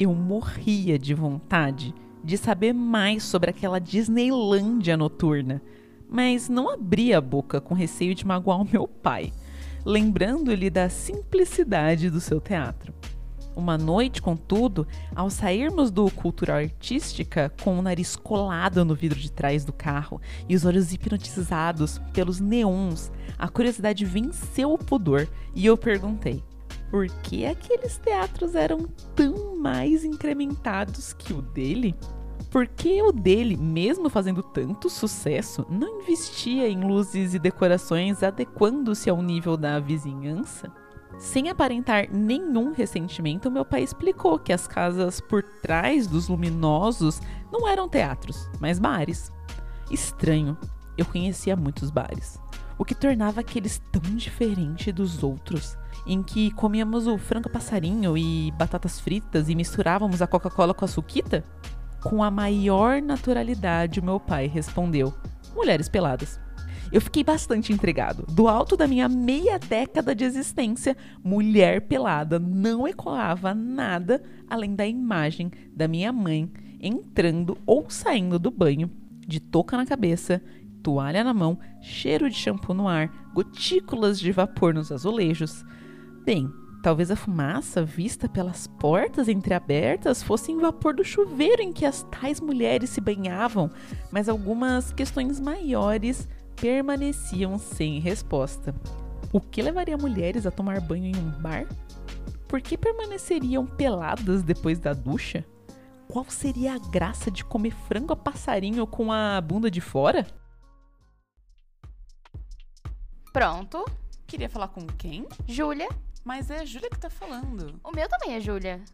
Eu morria de vontade de saber mais sobre aquela Disneylândia noturna, mas não abria a boca com receio de magoar o meu pai, lembrando-lhe da simplicidade do seu teatro. Uma noite, contudo, ao sairmos do Cultural Artística com o nariz colado no vidro de trás do carro e os olhos hipnotizados pelos neons, a curiosidade venceu o pudor e eu perguntei: por que aqueles teatros eram tão mais incrementados que o dele? Por que o dele, mesmo fazendo tanto sucesso, não investia em luzes e decorações adequando-se ao nível da vizinhança? Sem aparentar nenhum ressentimento, meu pai explicou que as casas por trás dos luminosos não eram teatros, mas bares. Estranho, eu conhecia muitos bares, o que tornava aqueles tão diferente dos outros, em que comíamos o frango passarinho e batatas fritas e misturávamos a Coca-Cola com a suquita? Com a maior naturalidade, o meu pai respondeu: mulheres peladas. Eu fiquei bastante intrigado. Do alto da minha meia década de existência, mulher pelada não ecoava nada além da imagem da minha mãe entrando ou saindo do banho, de touca na cabeça, toalha na mão, cheiro de shampoo no ar, gotículas de vapor nos azulejos. Bem, talvez a fumaça vista pelas portas entreabertas fosse em vapor do chuveiro em que as tais mulheres se banhavam, mas algumas questões maiores permaneciam sem resposta. O que levaria mulheres a tomar banho em um bar? Por que permaneceriam peladas depois da ducha? Qual seria a graça de comer frango a passarinho com a bunda de fora? Pronto. Queria falar com quem? Júlia. Mas é a Júlia que tá falando. O meu também é Júlia.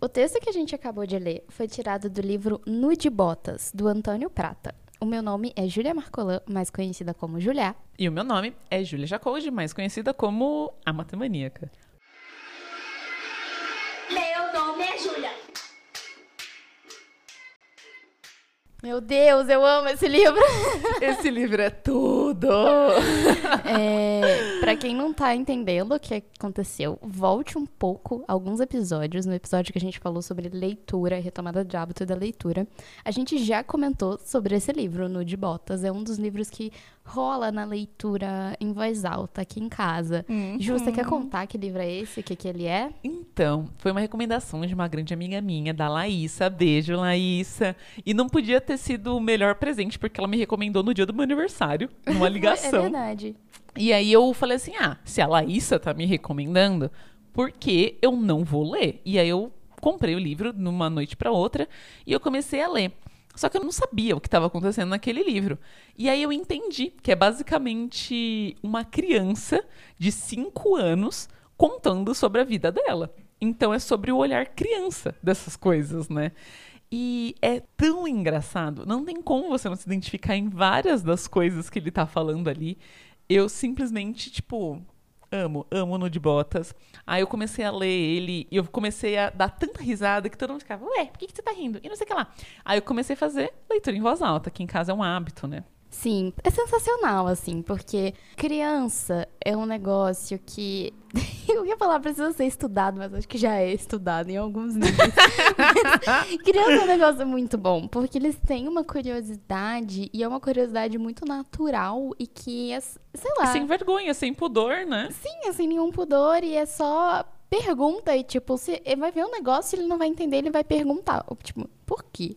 O texto que a gente acabou de ler foi tirado do livro Nude Botas, do Antônio Prata. O meu nome é Júlia Marcolan, mais conhecida como Julia. E o meu nome é Júlia Jacob, mais conhecida como a Matemaníaca. Meu nome é Júlia. Meu Deus, eu amo esse livro! Esse livro é tudo! É, para quem não tá entendendo o que aconteceu, volte um pouco alguns episódios. No episódio que a gente falou sobre leitura, retomada de hábito da leitura, a gente já comentou sobre esse livro, no de Botas. É um dos livros que rola na leitura em voz alta aqui em casa. Uhum. Ju, você quer contar que livro é esse? O que, que ele é? Então, foi uma recomendação de uma grande amiga minha, da Laísa. Beijo, Laísa. E não podia ter sido o melhor presente, porque ela me recomendou no dia do meu aniversário, numa É ligação. verdade. E aí eu falei assim: ah, se a Laísa tá me recomendando, por que eu não vou ler? E aí eu comprei o livro numa noite para outra e eu comecei a ler. Só que eu não sabia o que estava acontecendo naquele livro. E aí eu entendi que é basicamente uma criança de 5 anos contando sobre a vida dela. Então é sobre o olhar criança dessas coisas, né? E é tão engraçado, não tem como você não se identificar em várias das coisas que ele tá falando ali. Eu simplesmente, tipo, amo, amo no de botas. Aí eu comecei a ler ele e eu comecei a dar tanta risada que todo mundo ficava, ué, por que, que você tá rindo? E não sei o que lá. Aí eu comecei a fazer leitura em voz alta, que em casa é um hábito, né? Sim, é sensacional, assim, porque criança é um negócio que. Eu ia falar, precisa ser estudado, mas acho que já é estudado em alguns níveis. Criança é um negócio muito bom, porque eles têm uma curiosidade, e é uma curiosidade muito natural e que é, sei lá. Sem vergonha, sem pudor, né? Sim, é sem nenhum pudor, e é só pergunta, e tipo, se ele vai ver um negócio, ele não vai entender, ele vai perguntar. Tipo, por quê?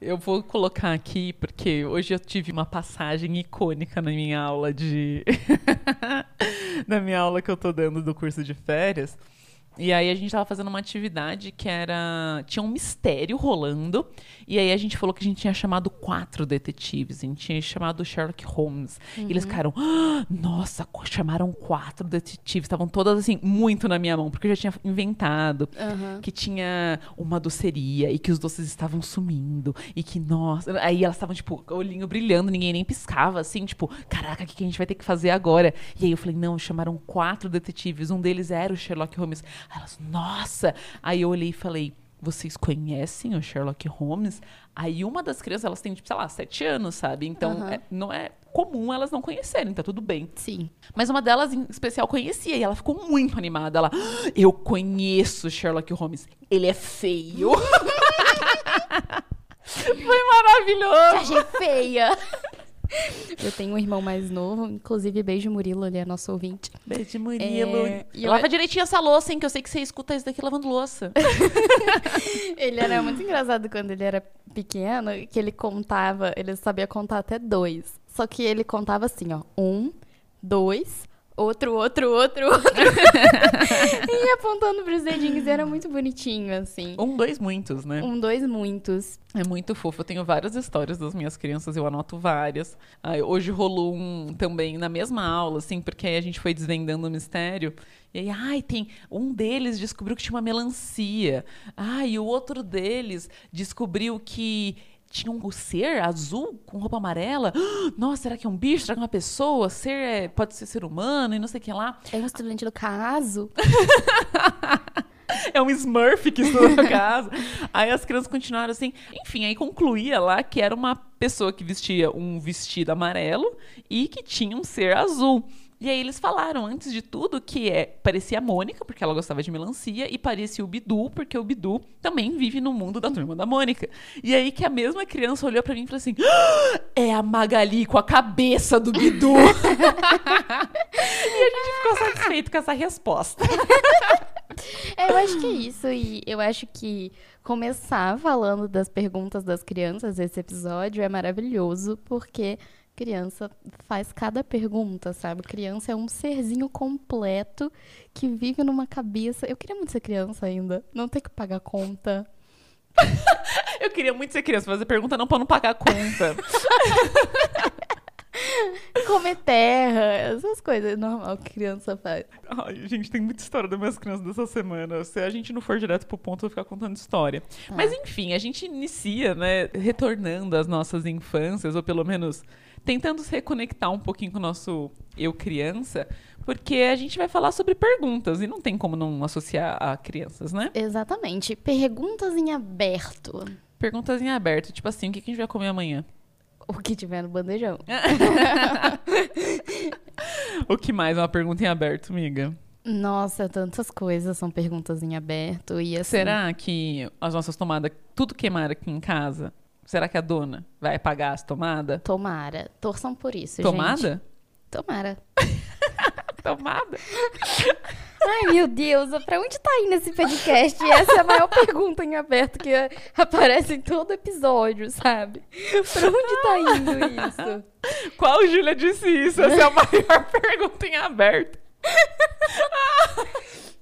Eu vou colocar aqui, porque hoje eu tive uma passagem icônica na minha aula de. na minha aula que eu tô dando do curso de férias. E aí a gente tava fazendo uma atividade que era. Tinha um mistério rolando. E aí a gente falou que a gente tinha chamado quatro detetives. A gente tinha chamado Sherlock Holmes. E eles ficaram. "Ah, nossa, chamaram quatro detetives. Estavam todas assim, muito na minha mão, porque eu já tinha inventado que tinha uma doceria e que os doces estavam sumindo. E que, nossa. Aí elas estavam, tipo, olhinho brilhando, ninguém nem piscava, assim, tipo, caraca, o que, que a gente vai ter que fazer agora? E aí eu falei, não, chamaram quatro detetives. Um deles era o Sherlock Holmes. Aí elas, nossa! Aí eu olhei e falei. Vocês conhecem o Sherlock Holmes? Aí uma das crianças, elas têm, tipo, sei lá, sete anos, sabe? Então, Aham. é- não é comum elas não conhecerem, tá tudo bem. Sim. Mas uma delas em especial conhecia e ela ficou muito animada. Ela, "Ah, eu conheço Sherlock Holmes. Ele é feio. Foi maravilhoso. Achei feia. Eu tenho um irmão mais novo, inclusive beijo Murilo, ele é nosso ouvinte. Beijo, Murilo. É, e eu- Lava direitinho essa louça, hein? Que eu sei que você escuta isso daqui lavando louça. Ele era muito engraçado quando ele era pequeno, que ele contava, ele sabia contar até dois. Só que ele contava assim, ó, um, dois, outro, outro, outro, outro. e ia apontando pros dedinhos, e era muito bonitinho, assim. Um, dois, muitos, né? Um, dois, muitos. É muito fofo. Eu tenho várias histórias das minhas crianças, eu anoto várias. Aí, hoje rolou um também na mesma aula, assim, porque aí a gente foi desvendando o mistério. E aí, ai, tem. Um deles descobriu que tinha uma melancia. Ai, e o outro deles descobriu que. Tinha um ser azul com roupa amarela. Nossa, será que é um bicho? Será que é uma pessoa? Ser é- pode ser ser humano e não sei o que lá. É um estudante do caso. É um Smurf que estuda na casa. Aí as crianças continuaram assim. Enfim, aí concluía lá que era uma pessoa que vestia um vestido amarelo e que tinha um ser azul. E aí eles falaram, antes de tudo, que é parecia a Mônica, porque ela gostava de melancia, e parecia o Bidu, porque o Bidu também vive no mundo da turma da Mônica. E aí que a mesma criança olhou pra mim e falou assim: "Ah, é a Magali com a cabeça do Bidu. e a gente ficou satisfeito com essa resposta. É, eu acho que é isso. E eu acho que começar falando das perguntas das crianças desse episódio é maravilhoso, porque criança faz cada pergunta, sabe? Criança é um serzinho completo que vive numa cabeça. Eu queria muito ser criança ainda. Não ter que pagar conta. Eu queria muito ser criança, fazer pergunta não pra não pagar conta. Comer terra, essas coisas normal que criança faz. Ai, gente, tem muita história das minhas crianças dessa semana. Se a gente não for direto pro ponto, eu vou ficar contando história. Mas enfim, a gente inicia, né, retornando às nossas infâncias, ou pelo menos tentando se reconectar um pouquinho com o nosso eu criança, porque a gente vai falar sobre perguntas e não tem como não associar a crianças, né? Exatamente. Perguntas em aberto. Perguntas em aberto, tipo assim, o que a gente vai comer amanhã? O que tiver no bandejão. O que mais? Uma pergunta em aberto, amiga? Nossa, tantas coisas são perguntas em aberto. E assim, Será que as nossas tomadas, tudo queimar aqui em casa, será que a dona vai pagar as tomadas? Tomara. Torçam por isso, gente. Tomada? Tomara. Tomada? Ai, meu Deus, pra onde tá indo esse podcast? Essa é a maior pergunta em aberto que aparece em todo episódio, sabe? Pra onde tá indo isso? Qual Júlia disse isso? Essa é a maior pergunta em aberto.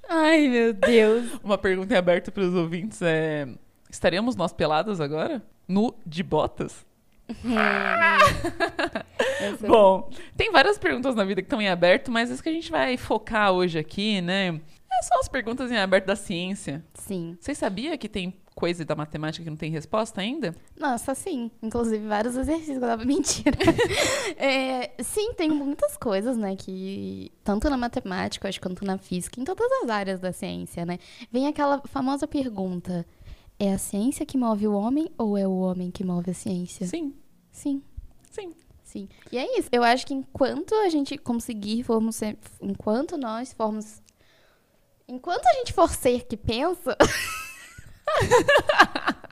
Ai, meu Deus. Uma pergunta em aberto para os ouvintes é: estaremos nós peladas agora? Nu de botas? Essa- Bom, tem várias perguntas na vida que estão em aberto, mas as que a gente vai focar hoje aqui, né? É só as perguntas em aberto da ciência. Sim. Vocês sabiam que tem coisa da matemática que não tem resposta ainda? Nossa, sim. Inclusive, vários exercícios que eu tava mentira. É, sim, tem muitas coisas, né, que tanto na matemática, acho, quanto na física, em todas as áreas da ciência, né? Vem aquela famosa pergunta: é a ciência que move o homem ou é o homem que move a ciência? Sim, Sim. sim. Sim. E é isso. Eu acho que enquanto a gente conseguir formos ser, enquanto nós formos enquanto a gente for ser que pensa,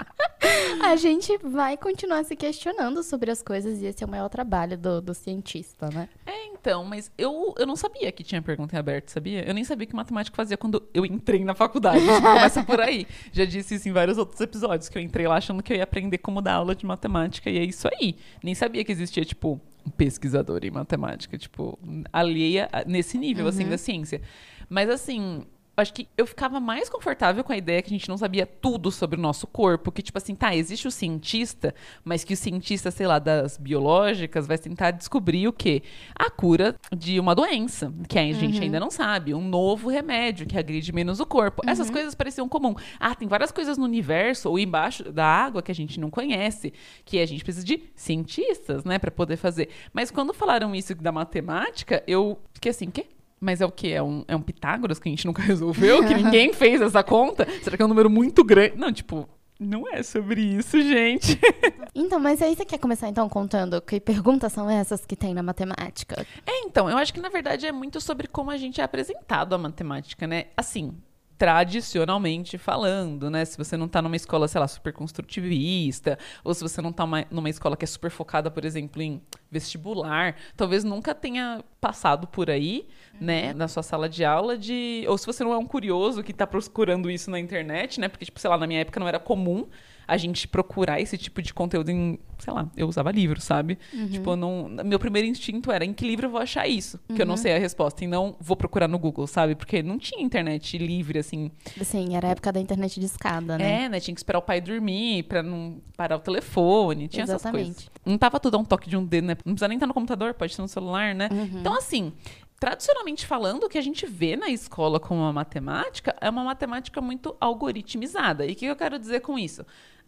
a gente vai continuar se questionando sobre as coisas e esse é o maior trabalho do, do cientista, né? É, então, mas eu, eu não sabia que tinha pergunta em aberto, sabia? Eu nem sabia que matemática fazia quando eu entrei na faculdade. Tipo, começa por aí. Já disse isso em vários outros episódios, que eu entrei lá achando que eu ia aprender como dar aula de matemática, e é isso aí. Nem sabia que existia, tipo, um pesquisador em matemática, tipo, alheia nesse nível, assim, da ciência. Mas, assim, acho que eu ficava mais confortável com a ideia que a gente não sabia tudo sobre o nosso corpo, que tipo assim, tá, existe o cientista, mas que o cientista, sei lá, das biológicas vai tentar descobrir o quê? A cura de uma doença, que a gente ainda não sabe, um novo remédio que agride menos o corpo. Essas coisas pareciam comum. Ah, tem várias coisas no universo ou embaixo da água que a gente não conhece, que a gente precisa de cientistas, né, para poder fazer. Mas quando falaram isso da matemática, eu fiquei assim, quê? Mas é o quê? É um, é um Pitágoras que a gente nunca resolveu? Que ninguém fez essa conta? Será que é um número muito grande? Não, tipo, Não é sobre isso, gente. Então, mas aí você quer começar então contando que perguntas são essas que tem na matemática? É, então, eu acho que na verdade é muito sobre como a gente é apresentado a matemática, né? Assim, tradicionalmente falando, né? Se você não tá numa escola, sei lá, super construtivista, ou se você não tá uma- numa escola que é super focada, por exemplo, em vestibular, talvez nunca tenha passado por aí, né, na sua sala de aula de, ou se você não é um curioso que tá procurando isso na internet, né? Porque tipo, sei lá, na minha época não era comum a gente procurar esse tipo de conteúdo em, sei lá, eu usava livro, sabe? Tipo, eu não, meu primeiro instinto era em que livro eu vou achar isso, que eu não sei a resposta, e não vou procurar no Google, sabe? Porque não tinha internet livre assim. Sim, era a época da internet de escada, né? É, né? Tinha que esperar o pai dormir pra não parar o telefone, tinha essas Exatamente. coisas. Não tava tudo a um toque de um dedo, né? Não precisa nem estar no computador, pode ser no celular, né? Então, assim, tradicionalmente falando, o que a gente vê na escola como uma matemática é uma matemática muito algoritmizada. E o que eu quero dizer com isso?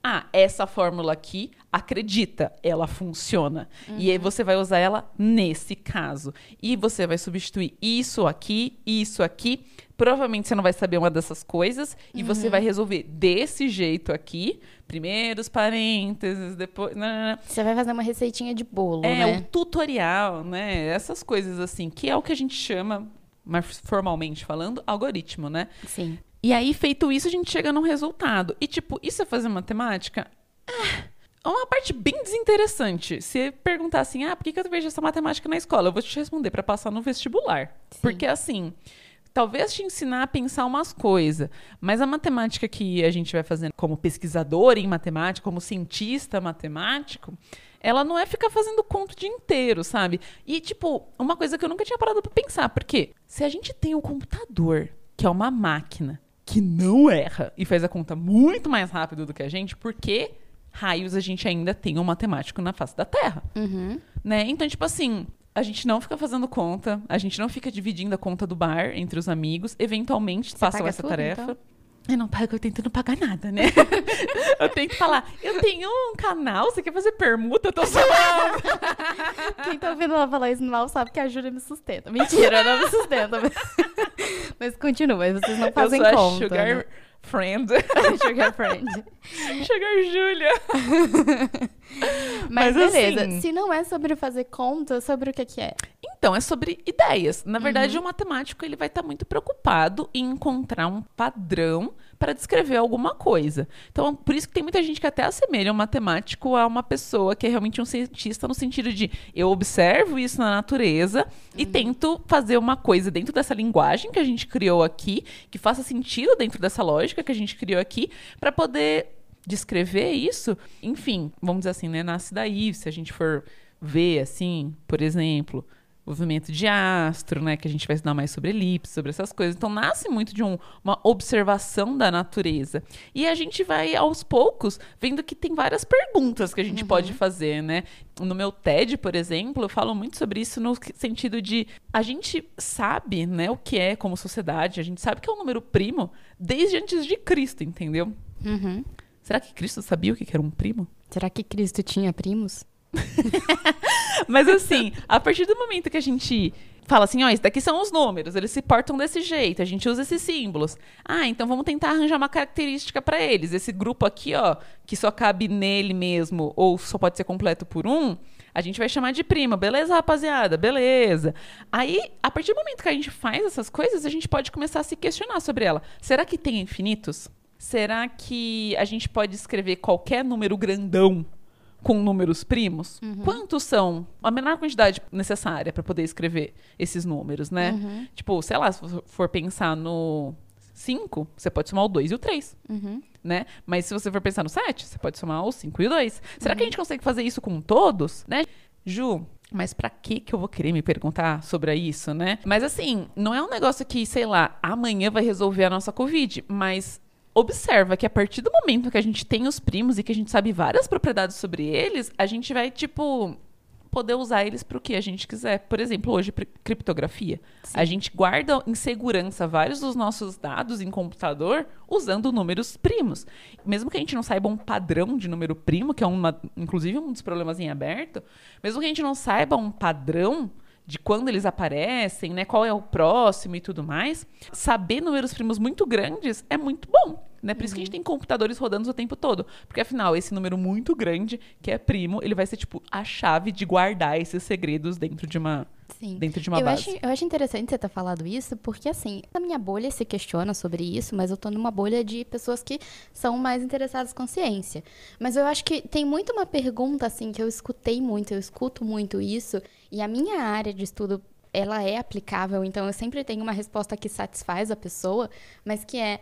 Ah, essa fórmula aqui, acredita, ela funciona. E aí você vai usar ela nesse caso. E você vai substituir isso aqui, isso aqui. Provavelmente você não vai saber uma dessas coisas. E você vai resolver desse jeito aqui. Primeiros parênteses, depois. nananã. Você vai fazer uma receitinha de bolo, É, né? o tutorial, né? Essas coisas assim, que é o que a gente chama, mais formalmente falando, algoritmo, né? Sim. E aí, feito isso, a gente chega num resultado. E, tipo, isso é fazer matemática? Ah, É uma parte bem desinteressante. Se perguntar assim, ah, por que, que eu vejo essa matemática na escola? Eu vou te responder para passar no vestibular. Sim. Porque, assim, talvez te ensinar a pensar umas coisas, mas a matemática que a gente vai fazendo como pesquisador em matemática, como cientista matemático, ela não é ficar fazendo conto o dia inteiro, sabe? E, tipo, uma coisa que eu nunca tinha parado pra pensar, porque se a gente tem um computador, que é uma máquina, que não erra e faz a conta muito mais rápido do que a gente, por que raios a gente ainda tem um matemático na face da Terra? Uhum. né? Então, tipo assim, a gente não fica fazendo conta, a gente não fica dividindo a conta do bar entre os amigos, eventualmente passam paga essa tudo, tarefa. então? Eu não pago, eu tento não pagar nada, né? eu tenho que falar, eu tenho um canal, você quer fazer permuta? Eu tô falando. Quem tá ouvindo ela falar isso mal sabe que a Júlia me sustenta. Mentira, não me sustenta. Mas, mas continua, mas vocês não fazem eu sou a conta. Sugar né? Friend. Sugar Friend. Sugar Julia. Mas, Mas beleza, assim- se não é sobre fazer conta, sobre o que que é? Então, é sobre ideias. Na Uhum. verdade, o matemático ele vai estar muito preocupado em encontrar um padrão para descrever alguma coisa. Então, por isso que tem muita gente que até assemelha um matemático a uma pessoa que é realmente um cientista no sentido de eu observo isso na natureza e tento fazer uma coisa dentro dessa linguagem que a gente criou aqui, que faça sentido dentro dessa lógica que a gente criou aqui, para poder descrever isso. Enfim, vamos dizer assim, né? Nasce daí, se a gente for ver, assim, por exemplo, movimento de astro, né? Que a gente vai estudar mais sobre elipse, sobre essas coisas. Então, nasce muito de um- uma observação da natureza. E a gente vai, aos poucos, vendo que tem várias perguntas que a gente pode fazer, né? No meu TED, por exemplo, eu falo muito sobre isso no sentido de a gente sabe, né, o que é como sociedade, a gente sabe que é um número primo desde antes de Cristo, entendeu? Uhum. Será que Cristo sabia o que era um primo? Será que Cristo tinha primos? Mas assim, a partir do momento que a gente fala assim, ó, isso daqui são os números, eles se portam desse jeito, a gente usa esses símbolos. Ah, então vamos tentar arranjar uma característica para eles. Esse grupo aqui, ó, que só cabe nele mesmo ou só pode ser completo por um, a gente vai chamar de prima. Beleza, rapaziada? Beleza. Aí, a partir do momento que a gente faz essas coisas, a gente pode começar a se questionar sobre ela. Será que tem infinitos? Será que a gente pode escrever qualquer número grandão com números primos? Quantos são a menor quantidade necessária para poder escrever esses números, né? Tipo, sei lá, se for- for pensar no 5, você pode somar o 2 e o 3, Uhum. né? Mas se você for pensar no 7, você pode somar o 5 e o 2. Será que a gente consegue fazer isso com todos, né? Ju, mas pra que que eu vou querer me perguntar sobre isso, né? Mas assim, não é um negócio que, sei lá, amanhã vai resolver a nossa Covid, mas observa que a partir do momento que a gente tem os primos e que a gente sabe várias propriedades sobre eles, a gente vai, tipo, poder usar eles para o que a gente quiser. Por exemplo, hoje, criptografia. A gente guarda em segurança vários dos nossos dados em computador usando números primos. Mesmo que a gente não saiba um padrão de número primo, que é uma, inclusive um dos problemas em aberto, mesmo que a gente não saiba um padrão de quando eles aparecem, né, qual é o próximo e tudo mais, saber números primos muito grandes é muito bom, Né? Por isso que a gente tem computadores rodando o tempo todo. Porque afinal, esse número muito grande, que é primo, ele vai ser tipo a chave de guardar esses segredos dentro de uma, Sim. dentro de uma eu base. acho, eu acho interessante você ter falado isso, porque assim, a minha bolha se questiona sobre isso, mas eu tô numa bolha de pessoas que são mais interessadas com ciência. Mas eu acho que tem muito uma pergunta, assim, que eu escutei muito, eu escuto muito isso, e a minha área de estudo, ela é aplicável, então eu sempre tenho uma resposta que satisfaz a pessoa, mas que é.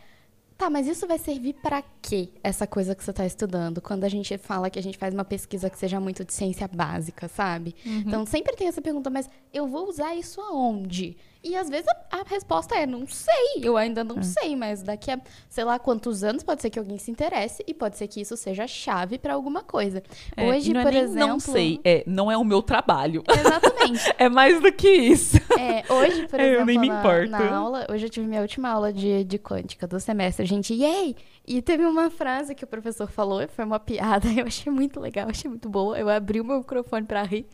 Tá, mas isso vai servir para quê, essa coisa que você está estudando? Quando a gente fala que a gente faz uma pesquisa que seja muito de ciência básica, sabe? Então sempre tem essa pergunta, mas eu vou usar isso aonde? E às vezes a, a resposta é não sei, eu ainda não sei, mas daqui a sei lá quantos anos pode ser que alguém se interesse e pode ser que isso seja chave para alguma coisa. É, Hoje, não é por exemplo, não sei, é não é o meu trabalho. Exatamente. é mais do que isso. É, hoje, por Eu exemplo, nem me na, importo. na aula, hoje eu tive minha última aula de, de quântica do semestre, gente, yay! E teve uma frase que o professor falou, foi uma piada, eu achei muito legal, achei muito boa. Eu abri o meu microfone pra rir,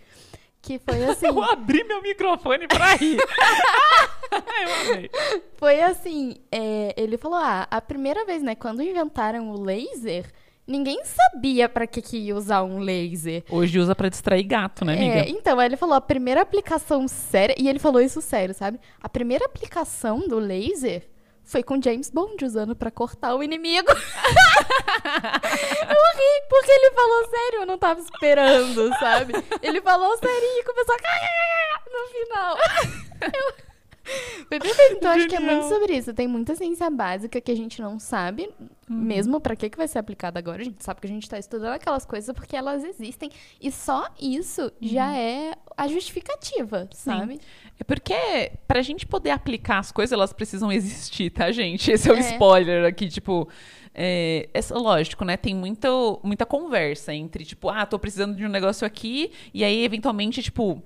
que foi assim, Eu abri meu microfone pra rir. eu amei. foi assim, é, ele falou, ah, a primeira vez, né, quando inventaram o laser, ninguém sabia pra que que ia usar um laser. Hoje usa pra distrair gato, né, amiga? É, então, ele falou, a primeira aplicação séria, e ele falou isso sério, sabe? A primeira aplicação do laser foi com James Bond usando pra cortar o inimigo. eu ri, porque ele falou sério, eu não tava esperando, sabe? Ele falou sério e começou a no final. Eu- Foi perfeito. Então, acho que é muito sobre isso. Tem muita ciência básica que a gente não sabe, mesmo pra que, que vai ser aplicada agora. A gente sabe que a gente tá estudando aquelas coisas porque elas existem. E só isso já é a justificativa, sabe? É porque pra gente poder aplicar as coisas, elas precisam existir, tá, gente? Esse é o É. spoiler aqui, tipo. É, é lógico, né? Tem muito, muita conversa entre, tipo, ah, tô precisando de um negócio aqui, e aí, eventualmente, tipo.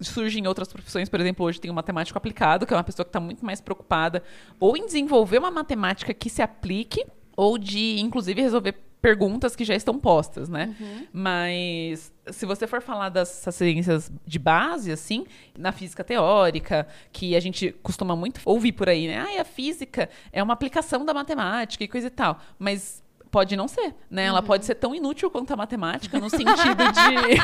Surgem outras profissões, por exemplo, hoje tem um matemático aplicado, que é uma pessoa que está muito mais preocupada ou em desenvolver uma matemática que se aplique, ou de, inclusive, resolver perguntas que já estão postas, né? Mas se você for falar dessas ciências de base, assim, na física teórica, que a gente costuma muito ouvir por aí, né? Ah, a física é uma aplicação da matemática e coisa e tal. Mas pode não ser, né? Ela pode ser tão inútil quanto a matemática no sentido de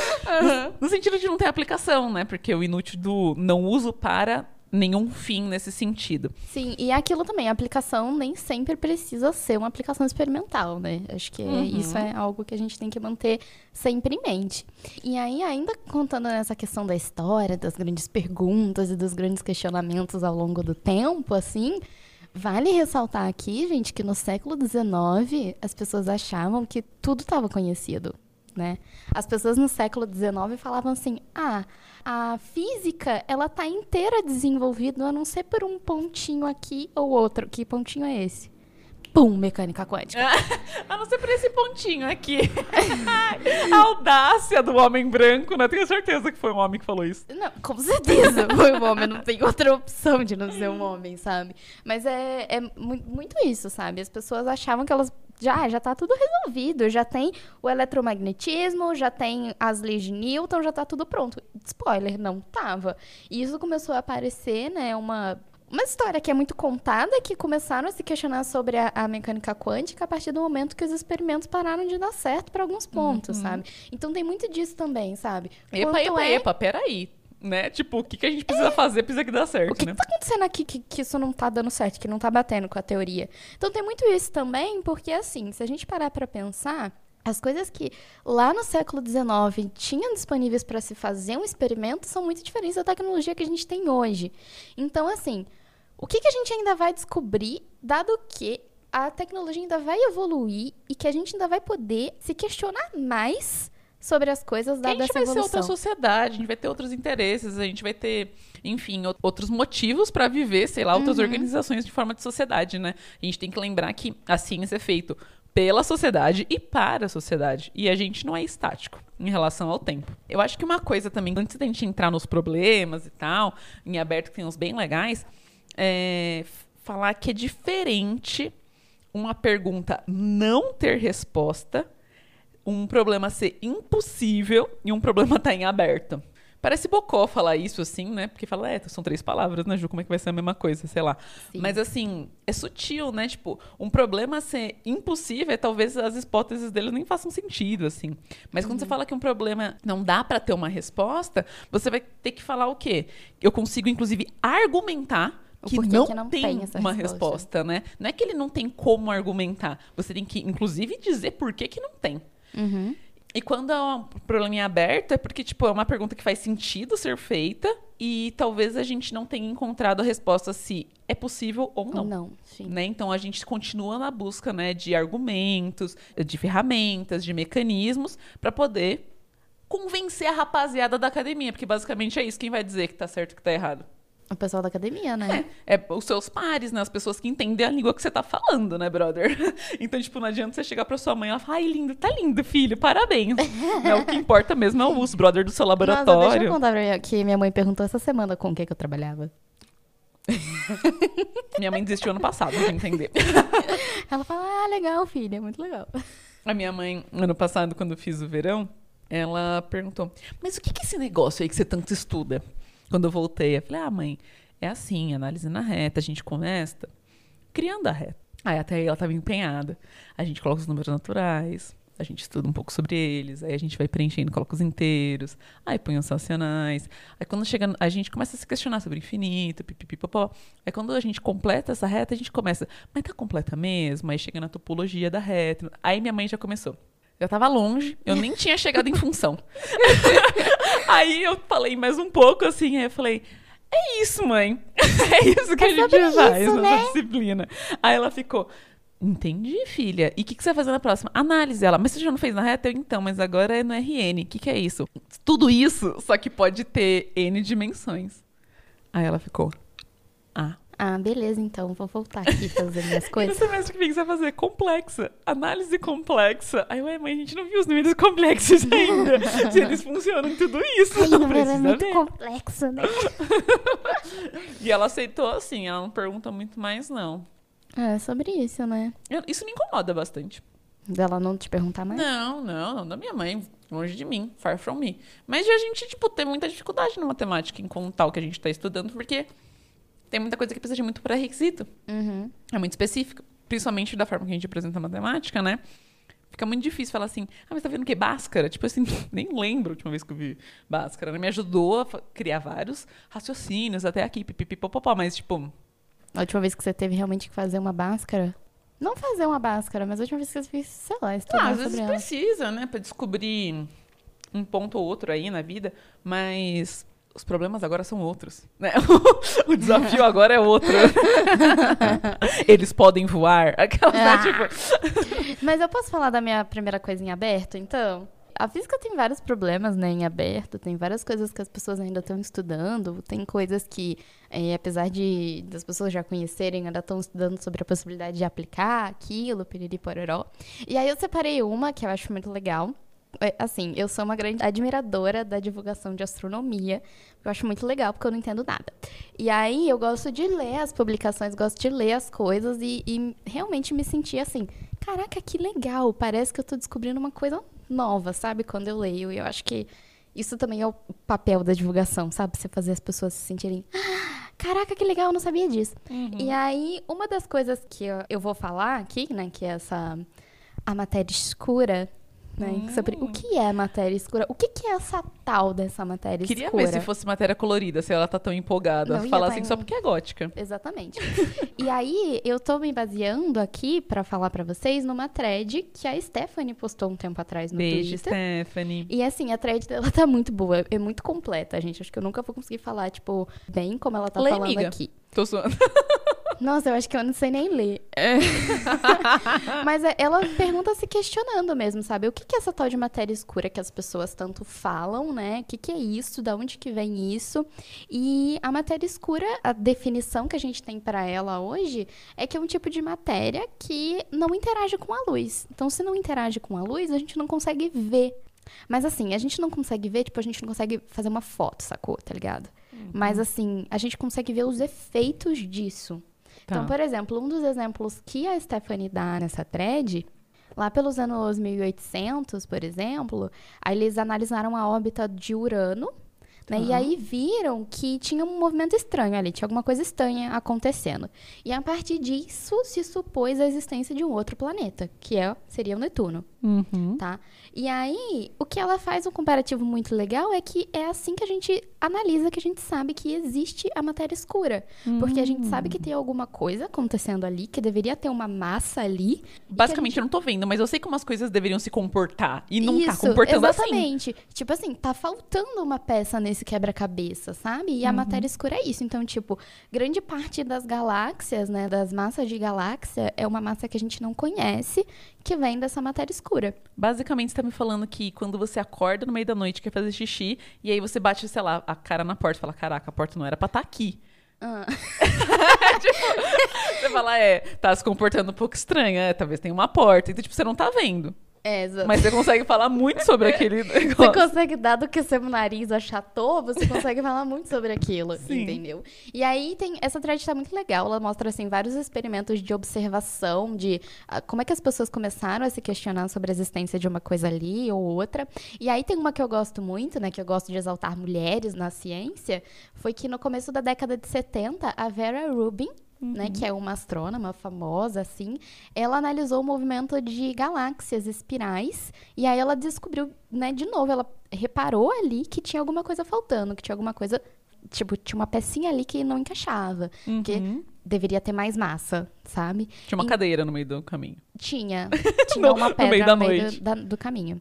no sentido de não ter aplicação, né? Porque o inútil do não uso para nenhum fim nesse sentido. Sim, e aquilo também, a aplicação nem sempre precisa ser uma aplicação experimental, né? Acho que isso é algo que a gente tem que manter sempre em mente. E aí, ainda contando nessa questão da história, das grandes perguntas e dos grandes questionamentos ao longo do tempo, assim, vale ressaltar aqui, gente, que no século XIX as pessoas achavam que tudo estava conhecido. Né? As pessoas no século XIX falavam assim: ah, a física ela tá inteira desenvolvida, a não ser por um pontinho aqui ou outro. Que pontinho é esse? Pum, mecânica quântica. A não ser por esse pontinho aqui. a audácia do homem branco, né? Tenho certeza que foi um homem que falou isso. Não, com certeza foi um homem, não tem outra opção de não ser um homem, sabe? Mas é, é mu- muito isso, sabe? As pessoas achavam que elas já já tá tudo resolvido, já tem o eletromagnetismo, já tem as leis de Newton, já tá tudo pronto. Spoiler, não tava. E isso começou a aparecer, né, uma uma história que é muito contada, que começaram a se questionar sobre a, a mecânica quântica a partir do momento que os experimentos pararam de dar certo para alguns pontos, sabe? Então tem muito disso também, sabe? Epa, Quanto epa, é- epa, peraí. Né? Tipo, o que, que a gente precisa fazer precisa que dar certo, O que, né? que tá acontecendo aqui que, que isso não tá dando certo, que não tá batendo com a teoria? Então tem muito isso também, porque assim, se a gente parar pra pensar, as coisas que lá no século XIX tinham disponíveis para se fazer um experimento são muito diferentes da tecnologia que a gente tem hoje. Então, assim, o que, que a gente ainda vai descobrir, dado que a tecnologia ainda vai evoluir e que a gente ainda vai poder se questionar mais sobre as coisas Porque a dada gente vai ser evolução. outra sociedade, a gente vai ter outros interesses, a gente vai ter, enfim, outros motivos para viver, sei lá, Uhum. outras organizações de forma de sociedade, né? A gente tem que lembrar que a ciência é feita pela sociedade e para a sociedade. E a gente não é estático em relação ao tempo. Eu acho que uma coisa também, antes da gente entrar nos problemas e tal, em aberto que tem uns bem legais, é falar que é diferente uma pergunta não ter resposta um problema ser impossível e um problema estar em aberto. Parece bocó falar isso assim, né? Porque fala, é, são três palavras, né, Ju? Como é que vai ser a mesma coisa? Sei lá. Sim. Mas assim, é sutil, né? Tipo, um problema ser impossível é talvez as hipóteses dele nem façam sentido, assim. Mas quando Uhum. você fala que um problema não dá pra ter uma resposta, você vai ter que falar o quê? Eu consigo, inclusive, argumentar que não, que não tem, tem uma resposta. resposta, né? Não é que ele não tem como argumentar. Você tem que, inclusive, dizer por que, que não tem. Uhum. E quando é um probleminha aberto, é porque, tipo, é uma pergunta que faz sentido ser feita e talvez a gente não tenha encontrado a resposta se é possível ou não. Ou não, sim. Né? Então a gente continua na busca né, de argumentos, de ferramentas, de mecanismos para poder convencer a rapaziada da academia, porque basicamente é isso quem vai dizer que tá certo e que tá errado. O pessoal da academia, né? É os seus pares, né? As pessoas que entendem a língua que você tá falando, né, brother? Então, tipo, não adianta você chegar pra sua mãe e ela falar, ai, lindo, tá lindo, filho, parabéns. né? O que importa mesmo é os brother do seu Nossa, deixa laboratório. eu contar pra mim que minha mãe perguntou essa semana com o que, que eu trabalhava. Minha mãe desistiu ano passado, pra entender. Ela fala, ah, legal, filha, muito legal. A minha mãe, ano passado, quando eu fiz o verão, ela perguntou: Mas o que é esse negócio aí que você tanto estuda? Quando eu voltei, eu falei: Ah, mãe, é assim, análise na reta. A gente começa criando a reta. Aí até aí ela estava empenhada. A gente coloca os números naturais, a gente estuda um pouco sobre eles, aí a gente vai preenchendo, coloca os inteiros, aí põe os racionais. Aí quando chega, a gente começa a se questionar sobre infinito, pipipipopó. Aí quando a gente completa essa reta, a gente começa, mas tá completa mesmo? Aí chega na topologia da reta. Aí minha mãe já começou. Eu tava longe, eu nem tinha chegado em função. aí eu falei mais um pouco assim, aí eu falei, é isso, mãe. é isso que É a gente faz isso, nessa né? disciplina. Aí ela ficou, entendi, filha. E o que, que você vai fazer na próxima? Análise. Ela, mas você já não fez na reta? Eu, então, mas agora é no RN. O que, que é isso? Tudo isso, só que pode ter N dimensões. Aí ela ficou, ah. Beleza, então, vou voltar aqui fazer minhas E no coisas. semestre que vem você vai fazer complexa, análise complexa. Aí, ué, mãe, a gente não viu os números complexos ainda. Se eles funcionam em tudo isso, Ai, não era precisa muito ver. complexo, né? E ela aceitou assim, ela não pergunta muito mais, não. É sobre isso, né? Isso me incomoda bastante. Dela não te perguntar mais? Não, não, não da minha mãe. Longe de mim, far from me. Mas a gente, tipo, ter muita dificuldade na matemática em contar o que a gente tá estudando, porque tem muita coisa que precisa de muito pré-requisito. Uhum. É muito específico. Principalmente da forma que a gente apresenta a matemática, né? Fica muito difícil falar assim, ah, mas tá vendo o que? Bhaskara? Tipo assim, nem lembro a última vez que eu vi Bhaskara. né? Me ajudou a criar vários raciocínios até aqui, pipipipopopó, mas tipo, A última vez que você teve realmente que fazer uma báscara? Não fazer uma báscara, mas a última vez que você fez, sei lá, estudar Ah, às vezes ela. precisa, né? Pra descobrir um ponto ou outro aí na vida, mas os problemas agora são outros, né? o desafio agora é outro. Eles podem voar. Aquela, Ah. tipo... Mas eu posso falar da minha primeira coisa em aberto, então? A física tem vários problemas, né, em aberto, tem várias coisas que as pessoas ainda estão estudando, tem coisas que, eh, apesar de das pessoas já conhecerem, ainda estão estudando sobre a possibilidade de aplicar aquilo, piriri pororó. E aí eu separei uma que eu acho muito legal. É, Assim, eu sou uma grande admiradora da divulgação de astronomia. Eu acho muito legal, porque eu não entendo nada. E aí eu gosto de ler as publicações, gosto de ler as coisas e, e realmente me sentir assim, caraca, que legal, parece que eu tô descobrindo uma coisa nova, sabe? Quando eu leio. E eu acho que isso também é o papel da divulgação, sabe? Você fazer as pessoas se sentirem, ah, caraca, que legal, eu não sabia disso. E aí, uma das coisas que eu, eu vou falar aqui, né, que é essa a matéria escura, né? Sobre o que é matéria escura? O que, que é essa tal dessa matéria Queria escura? ver se fosse matéria colorida, se ela tá tão empolgada. Não Falar tá assim em- só porque é gótica. Exatamente. e aí, eu tô me baseando aqui pra falar pra vocês numa thread que a Stephanie postou um tempo atrás no Beijo, Twitter. Stephanie. E assim, a thread dela tá muito boa, é muito completa, gente. Acho que eu nunca vou conseguir falar, tipo, bem como ela tá Lê, falando amiga. aqui. Tô suando. Nossa, eu acho que eu não sei nem ler. Mas é- ela pergunta se questionando mesmo, sabe? O que que é essa tal de matéria escura que as pessoas tanto falam, né? O que que é isso? Da onde que vem isso? E a matéria escura, a definição que a gente tem pra ela hoje é que é um tipo de matéria que não interage com a luz. Então, se não interage com a luz, a gente não consegue ver. Mas assim, a gente não consegue ver, tipo, a gente não consegue fazer uma foto, sacou? Tá ligado? Mas assim, a gente consegue ver os efeitos disso. Então, Tá. por exemplo, um dos exemplos que a Stephanie dá nessa thread, lá pelos anos 1800, por exemplo, aí eles analisaram a órbita de Urano Né? E aí viram que tinha um movimento estranho ali, tinha alguma coisa estranha acontecendo. E a partir disso se supôs a existência de um outro planeta, que é, seria o Netuno. Uhum. Tá? E aí, o que ela faz um comparativo muito legal é que é assim que a gente analisa que a gente sabe que existe a matéria escura. Porque a gente sabe que tem alguma coisa acontecendo ali, que deveria ter uma massa ali. Basicamente, eu não tô vendo, mas eu sei como as coisas deveriam se comportar. E não tá Isso, comportando assim. exatamente. Tipo assim, tá faltando uma peça nesse quebra-cabeça, sabe? E a Uhum. matéria escura é isso. Então, tipo, grande parte das galáxias, né, das massas de galáxia, é uma massa que a gente não conhece, que vem dessa matéria escura. Basicamente, você tá me falando que quando você acorda no meio da noite, quer fazer xixi, e aí você bate, sei lá, a cara na porta e fala: Caraca, a porta não era pra estar aqui. Ah. Você fala, é, tá se comportando um pouco estranho, é, talvez tenha uma porta. Então, tipo, você não tá vendo. É, exato. Mas você consegue falar muito sobre aquele Você negócio. consegue, dado que seu nariz achatou, você consegue falar muito sobre aquilo, Sim. entendeu? E aí tem. Essa thread tá muito legal. Ela mostra, assim, vários experimentos de observação, de ah, como é que as pessoas começaram a se questionar sobre a existência de uma coisa ali ou outra. E aí tem uma que eu gosto muito, né? Que eu gosto de exaltar mulheres na ciência. Foi que no começo da década de 70, a Vera Rubin. Né, que é uma astrônoma famosa, assim, ela analisou o movimento de galáxias espirais e aí ela descobriu, né, de novo, ela reparou ali que tinha alguma coisa faltando, que tinha alguma coisa, tipo, tinha uma pecinha ali que não encaixava, que Uhum. deveria ter mais massa, sabe? Tinha uma E- cadeira no meio do caminho. Tinha, tinha No- uma no pedra meio da no meio noite. do, da- do caminho.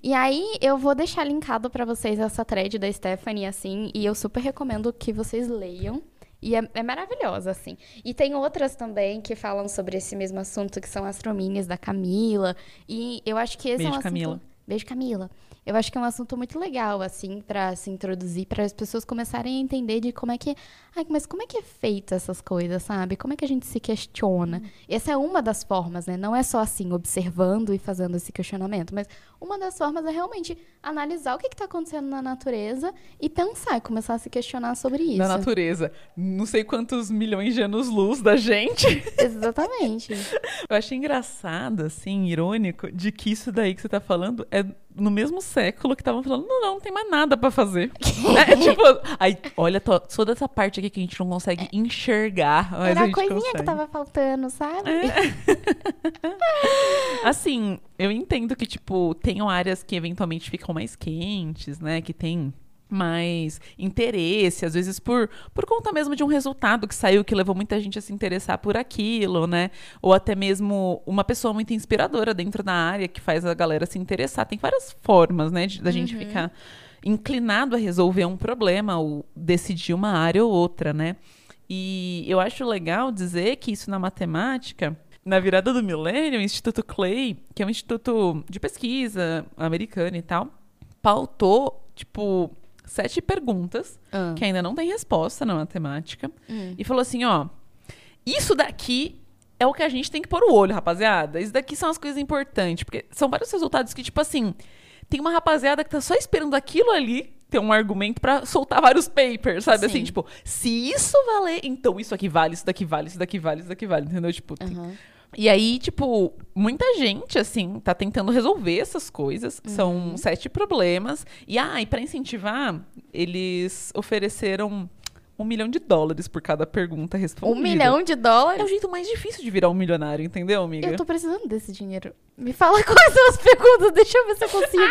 E aí eu vou deixar linkado pra vocês essa thread da Stephanie, assim, e eu super recomendo que vocês leiam. E é, é maravilhosa, assim. E tem outras também que falam sobre esse mesmo assunto, que são as Astrominis da Camila. E eu acho que esse é um Beijo, assunto... Camila. Beijo, Camila. Eu acho que é um assunto muito legal, assim, pra se introduzir, para as pessoas começarem a entender de como é que. Ai, mas como é que é feita essas coisas, sabe? Como é que a gente se questiona? Essa é uma das formas, né? Não é só assim, observando e fazendo esse questionamento, mas uma das formas é realmente analisar o que está acontecendo na natureza e pensar e começar a se questionar sobre isso. Da natureza. Não sei quantos milhões de anos-luz da gente. Exatamente. Eu achei engraçado, assim, irônico, de que isso daí que você tá falando é no mesmo século que estavam falando, não, não, não tem mais nada pra fazer. é, tipo, aí, olha, to- toda essa parte aqui que a gente não consegue enxergar, mas Era a a coisinha consegue. que tava faltando, sabe? Assim, eu entendo que, tipo, tenham áreas que eventualmente ficam mais quentes, né? Que tem mais interesse, às vezes por, por conta mesmo de um resultado que saiu que levou muita gente a se interessar por aquilo, né? Ou até mesmo uma pessoa muito inspiradora dentro da área que faz a galera se interessar. Tem várias formas, né, de, da gente ficar inclinado a resolver um problema ou decidir uma área ou outra, né? E eu acho legal dizer que isso na matemática, na virada do milênio, o Instituto Clay, que é um instituto de pesquisa americano e tal, pautou, tipo, sete perguntas Ah. que ainda não tem resposta na matemática Hum. e falou assim, ó, isso daqui é o que a gente tem que pôr o olho, rapaziada. Isso daqui são as coisas importantes, porque são vários resultados que, tipo assim, tem uma rapaziada que tá só esperando aquilo ali ter um argumento pra soltar vários papers, sabe? Sim. Assim, tipo, se isso valer, então isso aqui vale, isso daqui vale, isso daqui vale, isso daqui vale, entendeu? Tipo, tem- Aham. E aí, tipo, muita gente, assim, tá tentando resolver essas coisas. Uhum. São sete problemas. E, ah, e pra incentivar, eles ofereceram um milhão de dólares por cada pergunta respondida. Um milhão de É o dólares? jeito mais difícil de virar um milionário, entendeu, amiga? Eu tô precisando desse dinheiro. Me fala quais são as perguntas, deixa eu ver se eu consigo.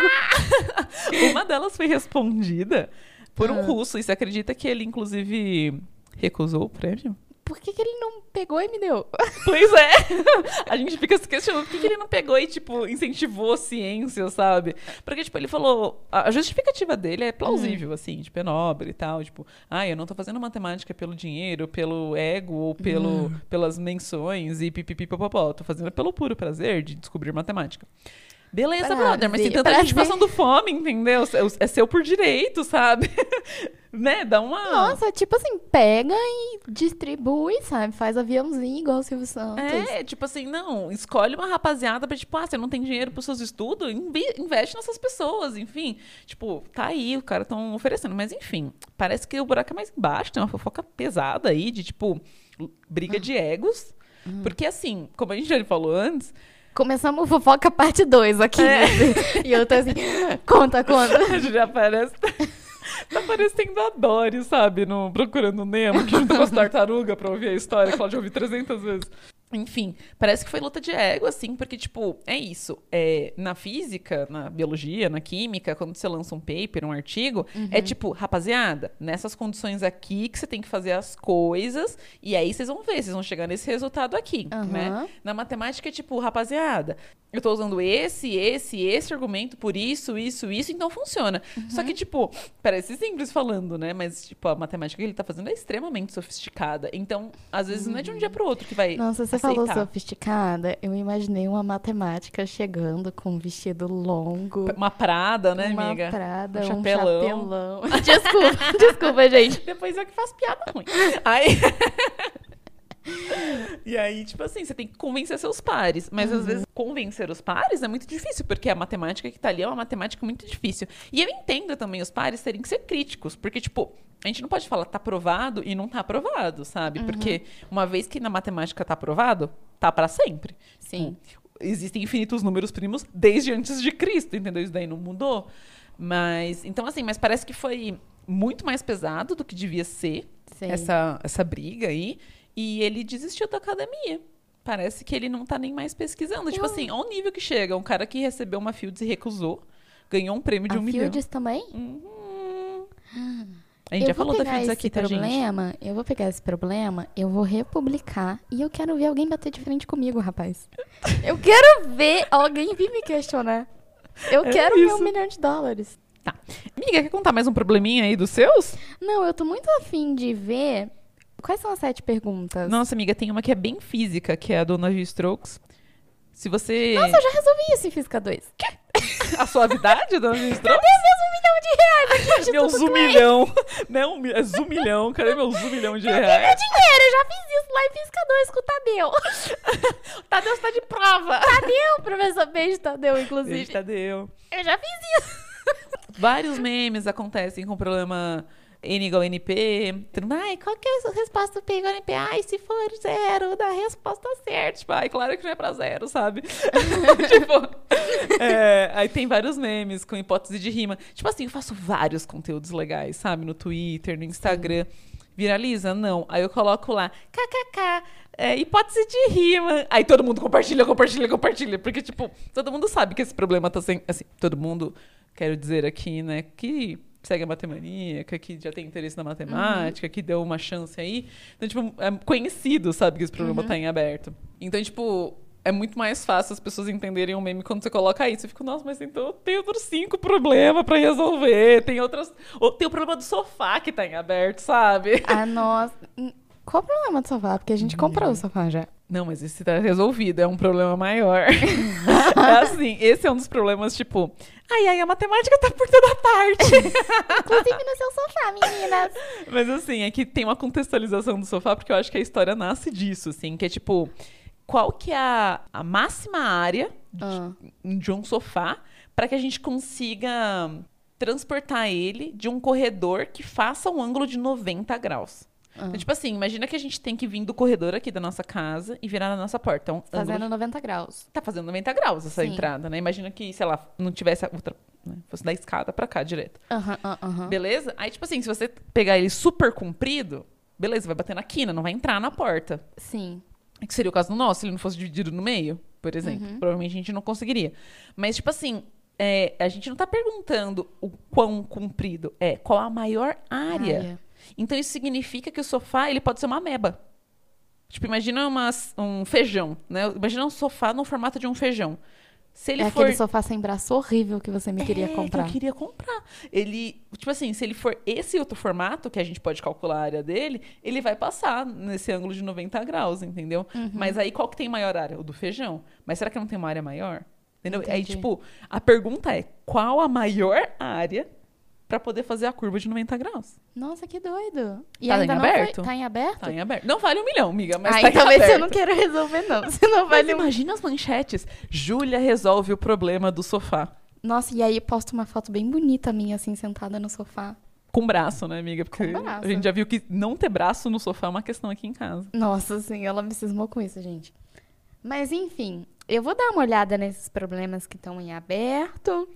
Uma delas foi respondida por um Ah. russo. E você acredita que ele, inclusive, recusou o prêmio? Por que, que ele não pegou e me deu? Pois é. A gente fica se questionando por que, que ele não pegou e, tipo, incentivou a ciência, sabe? Porque, tipo, ele falou. A justificativa dele é plausível, assim, tipo, é nobre e tal. Tipo, ah, eu não tô fazendo matemática pelo dinheiro, pelo ego ou pelo, pelas menções e pipipipopopó. Tô fazendo pelo puro prazer de descobrir matemática. Beleza, Prazer, brother, mas tem tanta gente prazer. passando fome, entendeu? É seu por direito, sabe? né? Dá uma. Nossa, tipo assim, pega e distribui, sabe? Faz aviãozinho igual o Silvio Santos. É, tipo assim, não, escolhe uma rapaziada pra, tipo, ah, você não tem dinheiro pros seus estudos, inve- investe nessas pessoas, enfim. Tipo, tá aí, o cara tão oferecendo. Mas, enfim, parece que o buraco é mais embaixo, tem uma fofoca pesada aí de, tipo, briga de egos. Porque, assim, como a gente já falou antes, Começamos o fofoca parte 2 aqui, É. né? E eu tô assim, conta, conta. já parece. Tá parecendo a Dory, sabe? No Procurando Nemo, que junto com as tartarugas pra ouvir a história, que ela já ouviu 300 vezes. Enfim, parece que foi luta de ego, assim, porque, tipo, é isso. É, na física, na biologia, na química, quando você lança um paper, um artigo, é tipo, rapaziada, nessas condições aqui que você tem que fazer as coisas, e aí vocês vão ver, vocês vão chegar nesse resultado aqui, Aham. né? Na matemática é tipo, rapaziada, eu tô usando esse, esse, esse argumento por isso, isso, isso, então funciona. Só Uhum. que, tipo, parece simples falando, né? Mas, tipo, a matemática que ele tá fazendo é extremamente sofisticada. Então, às vezes, não é de um dia pro outro que vai. Nossa, você falou aceitar. sofisticada, eu imaginei uma matemática chegando com um vestido longo, Uma prada, né, uma amiga? prada, Um um chapelão. chapelão. Desculpa, desculpa, gente. Depois é que faz piada ruim. Aí. E aí, tipo assim, você tem que convencer seus pares. Mas Uhum. às vezes convencer os pares é muito difícil, porque a matemática que tá ali é uma matemática muito difícil. E eu entendo também os pares terem que ser críticos, porque, tipo, a gente não pode falar tá aprovado e não tá aprovado, sabe? Uhum. Porque uma vez que na matemática tá aprovado, tá pra sempre. Sim. Existem infinitos números primos desde antes de Cristo, entendeu? Isso daí não mudou. Mas, então assim, mas parece que foi muito mais pesado do que devia ser Sim. essa, essa briga aí. E ele desistiu da academia. Parece que ele não tá nem mais pesquisando. Tipo Eu- assim, ao nível que chega. Um cara que recebeu uma Fields e recusou, ganhou um prêmio de A um milhão. Fields também? Uhum. A gente eu já falou da Fields aqui, tá, gente? problema, eu vou pegar esse problema, eu vou republicar e eu quero ver alguém bater de frente comigo, rapaz. Eu quero ver alguém vir me questionar. Eu É quero ver isso. um milhão de dólares. Amiga, quer contar mais um probleminha aí dos seus? Não, eu tô muito afim de ver. Quais são as sete perguntas? Nossa, amiga, tem uma que é bem física, que é a do Navi Strokes. Se você. Nossa, eu já resolvi isso em Física 2. A suavidade do Navi Strokes? Cadê meus um milhão de reais de meu tudo clay? zumilhão. Não, é zumilhão. Cadê meu zumilhão de Meu reais? dinheiro, eu já fiz isso lá em Física 2 com o Tadeu. Tadeu está de prova. Tadeu, professor Beijo Tadeu, inclusive. Beijo, Tadeu. Eu já fiz isso. Vários memes acontecem com o problema N igual NP. Ai, qual que é a resposta do P igual NP? Ai, se for zero, dá a resposta certa. Tipo, ai, claro que não é pra zero, sabe? tipo, é, aí tem vários memes com hipótese de rima. Tipo assim, eu faço vários conteúdos legais, sabe? No Twitter, no Instagram. Viraliza? Não. Aí eu coloco lá, kkk, é, hipótese de rima. Aí todo mundo compartilha, compartilha, compartilha. Porque, tipo, todo mundo sabe que esse problema tá sem. Assim, todo mundo, quero dizer aqui, né, que segue a matemaníaca, que já tem interesse na matemática, que deu uma chance aí. Então, tipo, é conhecido, sabe, que esse problema tá em aberto. Então, tipo. É muito mais fácil as pessoas entenderem um meme quando você coloca isso. Eu fico, nossa, mas então tem outros cinco problemas pra resolver. Tem outras. ou Tem o problema do sofá que tá em aberto, sabe? Ah, nossa. Qual o problema do sofá? Porque a gente comprou o sofá já. Não, mas esse tá resolvido, é um problema maior. é assim, esse é um dos problemas, tipo, ai, ai, a matemática tá por toda parte. Inclusive no seu sofá, meninas. mas assim, é que tem uma contextualização do sofá, porque eu acho que a história nasce disso, assim, que é tipo, qual que é a, a máxima área de, Ah. de um sofá para que a gente consiga transportar ele de um corredor que faça um ângulo de 90 graus. Ah. Então, tipo assim, imagina que a gente tem que vir do corredor aqui da nossa casa e virar na nossa porta. Um ângulo Fazendo 90 graus. tá fazendo 90 graus essa Sim. entrada, né? Imagina que, sei lá, não tivesse outra, né? fosse da escada pra cá direto. Aham, aham, aham. Beleza? Aí, tipo assim, se você pegar ele super comprido, beleza, vai bater na quina, não vai entrar na porta. Sim. Que seria o caso do nosso, se ele não fosse dividido no meio, por exemplo. Uhum. Provavelmente a gente não conseguiria. Mas, tipo assim, é, a gente não tá perguntando o quão comprido é, qual a maior área. Área. Então isso significa que o sofá ele pode ser uma ameba. Tipo, imagina uma- um feijão, né? Imagina um sofá no formato de um feijão. Se ele é for aquele sofá sem braço horrível que você me queria É, que comprar. eu queria comprar. Ele, tipo assim, se ele for esse outro formato, que a gente pode calcular a área dele, ele vai passar nesse ângulo de 90 graus, entendeu? Uhum. Mas aí qual que tem maior área? O do feijão. Mas será que não tem uma área maior? Entendeu? Aí, Entendi. tipo, a pergunta é: qual a maior área pra poder fazer a curva de 90 graus? Nossa, que doido. E Tá ainda em não aberto? Foi... Tá em aberto? Tá em aberto. Não vale um milhão, amiga, mas Ai, tá talvez aberto. eu não quero resolver, não. Você não vai Mas um... imagina as manchetes. Júlia resolve o problema do sofá. Nossa, e aí posta uma foto bem bonita minha, assim, sentada no sofá. Com braço, né, amiga? Porque Com braço. a gente já viu que não ter braço no sofá é uma questão aqui em casa. Nossa, assim, ela me cismou com isso, gente. Mas enfim, Eu vou dar uma olhada nesses problemas que estão em aberto.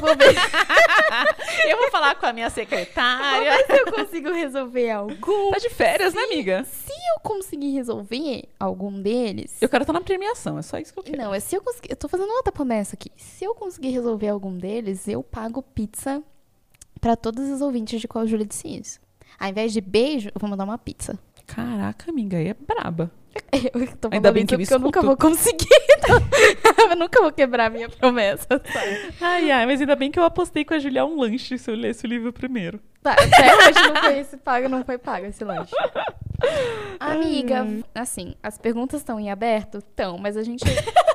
Vou ver Eu vou falar com a minha Vou secretária. ver se eu consigo resolver algum. Tá de férias, né, amiga? Se eu conseguir resolver algum deles. Eu quero estar na premiação, é só isso que eu quero. Não, é se eu conseguir. Eu tô fazendo outra promessa aqui. Se eu conseguir resolver algum deles, eu pago pizza pra todos os ouvintes de Qual Júlia disse isso. Ao invés de beijo, eu vou mandar uma pizza. Caraca, amiga, aí é braba. Eu tô Ainda bem isso que eu porque eu nunca vou conseguir. então. eu nunca vou quebrar minha promessa, sabe? Ai, ai, mas ainda bem que eu apostei com a Julia um lanche se eu lesse o livro primeiro. Tá, até hoje não foi esse pago, não foi pago esse lanche. Amiga, assim, as perguntas estão em aberto? Estão, mas a gente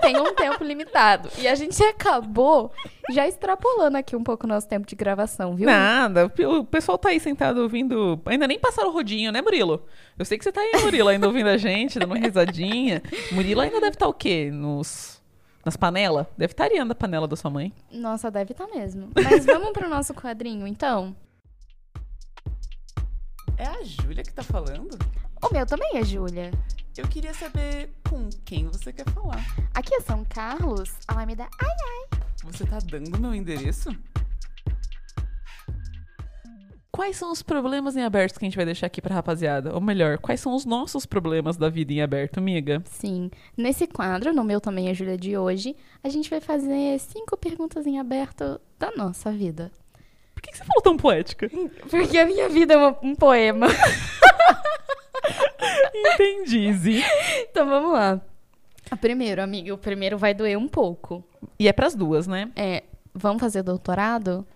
tem um tempo limitado. E a gente acabou já extrapolando aqui um pouco o nosso tempo de gravação, viu? Nada, o pessoal tá aí sentado ouvindo. Ainda nem passaram o rodinho, né, Murilo? Eu sei que você tá aí, Murilo, ainda ouvindo a gente, dando uma risadinha. Murilo ainda deve estar o quê? Nos. Nas panelas? Deve estar ariando a panela da sua mãe. Nossa, deve estar mesmo. Mas vamos pro nosso quadrinho, então? É a Júlia que tá falando? O meu também é Júlia. Eu queria saber com quem você quer falar. Aqui é São Carlos, Alameda. Ai, Você tá dando meu endereço? Quais são os problemas em aberto que a gente vai deixar aqui pra rapaziada? Ou melhor, quais são os nossos problemas da vida em aberto, amiga? Sim. Nesse quadro, no meu também é Júlia de hoje, a gente vai fazer cinco perguntas em aberto da nossa vida. Por que que você falou tão poética? Porque a minha vida é uma- um poema. Entendi, Zi. Então vamos lá. A primeiro, amiga, o primeiro vai doer um pouco. E é pras duas, né? É, vamos fazer doutorado?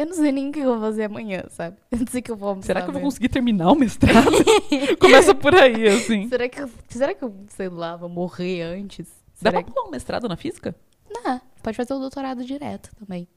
Eu não sei nem o que eu vou fazer amanhã, sabe? Eu não sei o que eu vou almoçar Será que eu vou conseguir terminar o mestrado? Começa por aí, assim. Será que, eu, será que eu, sei lá, vou morrer antes? Dá Será pra pular um mestrado na física? Dá. Pode fazer o doutorado direto também.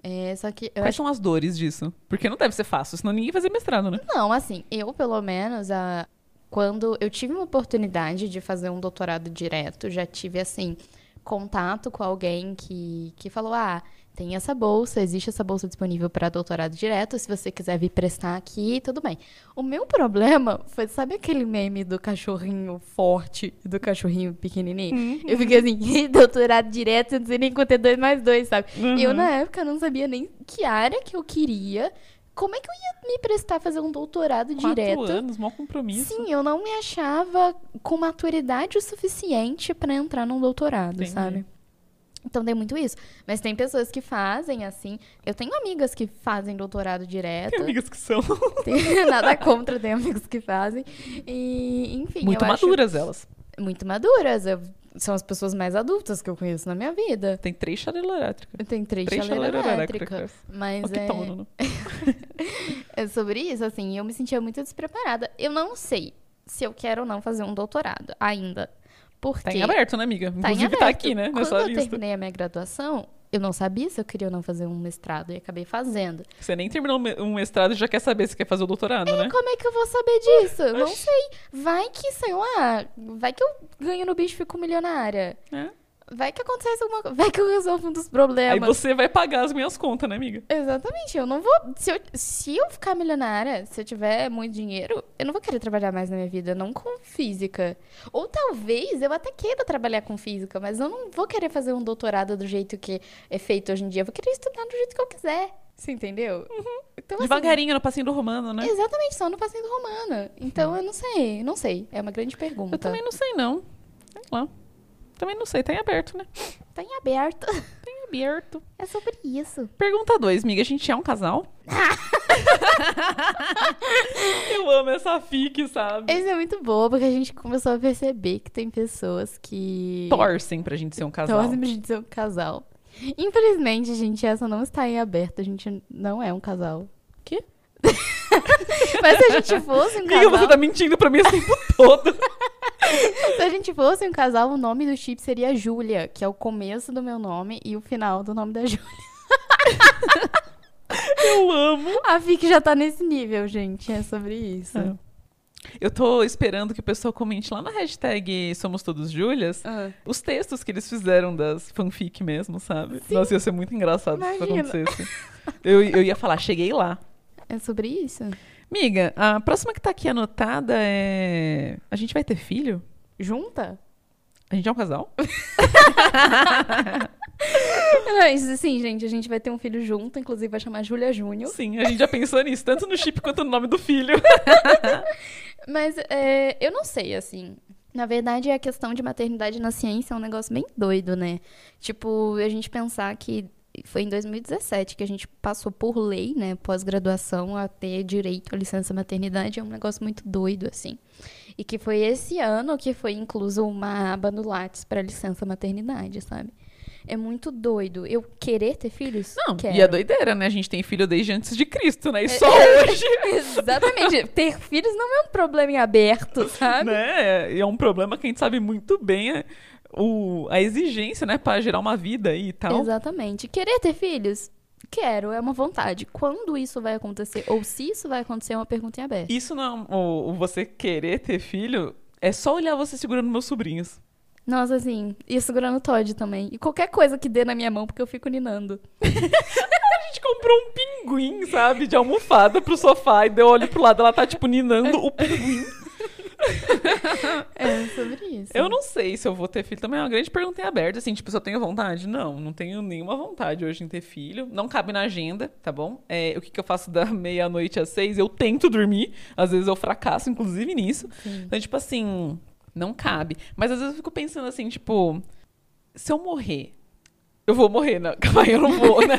É, só que Quais são as dores disso? Porque não deve ser fácil, senão ninguém fazia mestrado, né? Não, assim, eu pelo menos, a... quando eu tive uma oportunidade de fazer um doutorado direto, já tive, assim, contato com alguém que, que falou: ah, tem essa bolsa, existe essa bolsa disponível para doutorado direto, se você quiser vir prestar aqui, tudo bem. O meu problema foi, sabe aquele meme do cachorrinho forte e do cachorrinho pequenininho? Eu fiquei assim, doutorado direto, eu não sei nem quanto é dois mais dois, sabe? Uhum. Eu, na época, não sabia nem que área que eu queria. Como é que eu ia me prestar a fazer um doutorado Quatro direto? anos, mau compromisso. Sim, eu não me achava com maturidade o suficiente pra entrar num doutorado, Entendi. sabe? Então tem muito isso. Mas tem pessoas que fazem assim. Eu tenho amigas que fazem doutorado direto. Tem amigas que são Tem nada contra, tem amigos que fazem. E, enfim, muito eu acho maduras elas. muito maduras. Eu- são as pessoas mais adultas que eu conheço na minha vida. Tem três chaleiras elétricas. Eu tenho três, Três elétricas. elétricas. Mas O que é... tão, né? É sobre isso, assim, eu me sentia muito despreparada. Eu não sei se eu quero ou não fazer um doutorado ainda. Porque Tá em aberto, né, amiga? tá Inclusive tá aqui, né? Quando eu lista. terminei a minha graduação, eu não sabia se eu queria ou não fazer um mestrado e acabei fazendo. Você nem terminou um mestrado e já quer saber se quer fazer o doutorado, né? Como é que eu vou saber disso? Não sei. Vai que, sei lá, vai que eu ganho no bicho e fico milionária. É. Vai que acontece alguma coisa. Vai que eu resolvo um dos Aí problemas. você vai pagar as minhas contas, né, amiga? Exatamente, eu não vou. Se eu, se eu ficar milionária, se eu tiver muito dinheiro, eu não vou querer trabalhar mais na minha vida, não com física. Ou talvez eu até queira trabalhar com física, mas eu não vou querer fazer um doutorado do jeito que é feito hoje em dia. Eu vou querer estudar do jeito que eu quiser. Você entendeu? Então, assim, Devagarinho no passinho do romano, né? Exatamente, só no passeio do Romana. Então eu não sei, não sei. É uma grande pergunta. Eu também não sei, não. Sei lá. Também não sei, tá em aberto, né? Tá em aberto. Tá em aberto. É sobre isso. Pergunta 2, amiga. A gente é um casal? Eu amo essa fic, sabe? Esse é muito bom, porque a gente começou a perceber que tem pessoas que. Torcem pra gente ser um casal. Torcem pra gente ser um casal. Infelizmente, gente, essa não está em aberto. A gente não é um casal. Quê? Mas se a gente fosse um Amiga, casal. você tá mentindo pra mim esse tempo todo. Se a gente fosse um casal, o nome do chip seria Júlia, que é o começo do meu nome e o final do nome da Júlia. Eu amo. A Vicky já tá nesse nível, gente. É sobre isso. É. Eu tô esperando que o pessoal comente lá na hashtag Somos Todos Júlias Ah. os textos que eles fizeram das fanfic mesmo, sabe? Nossa, ia ser muito engraçado se isso Imagina. acontecesse. Eu, eu ia falar, cheguei lá. É sobre isso? Miga, a próxima que tá aqui anotada é. A gente vai ter filho? Junta? A gente é um casal? Mas, assim, gente, a gente vai ter um filho junto, inclusive vai chamar Júlia Júnior. Sim, a gente já pensou nisso, tanto no chip quanto no nome do filho. Mas é, eu não sei, assim. Na verdade, a questão de maternidade na ciência é um negócio bem doido, né? Tipo, a gente pensar que foi em 2017 que a gente passou por lei, né, pós-graduação, a ter direito à licença maternidade, é um negócio muito doido, assim. E que foi esse ano que foi incluso uma aba no Lattes para licença maternidade, sabe? É muito doido. Eu querer ter filhos? Não, Quero. e a doideira, né? A gente tem filho desde antes de Cristo, né? E só É. hoje, Exatamente. ter filhos não é um problema em aberto, sabe? né? E é um problema que a gente sabe muito bem é, o, a exigência, né? Pra gerar uma vida e tal. Exatamente. Querer ter filhos? Quero, é uma vontade. Quando isso vai acontecer, ou se isso vai acontecer, é uma pergunta em aberto. Isso não, o, o você querer ter filho, é só olhar você segurando meus sobrinhos. Nossa, assim, e segurando o Todd também. E qualquer coisa que dê na minha mão, porque eu fico ninando. A gente comprou um pinguim, sabe? De almofada pro sofá e deu olho pro lado, ela tá tipo ninando o pinguim. É, sobre isso. Eu não sei se eu vou ter filho também, é uma grande pergunta em aberto. Assim, tipo, se eu tenho vontade? Não, não tenho nenhuma vontade hoje em ter filho. Não cabe na agenda, tá bom? É, o que, que eu faço da meia-noite às seis? Eu tento dormir. Às vezes eu fracasso, inclusive, nisso. Sim. Então, tipo assim, não cabe. Mas às vezes eu fico pensando assim, tipo, se eu morrer. Eu vou morrer, não. Calma aí, eu não vou, né?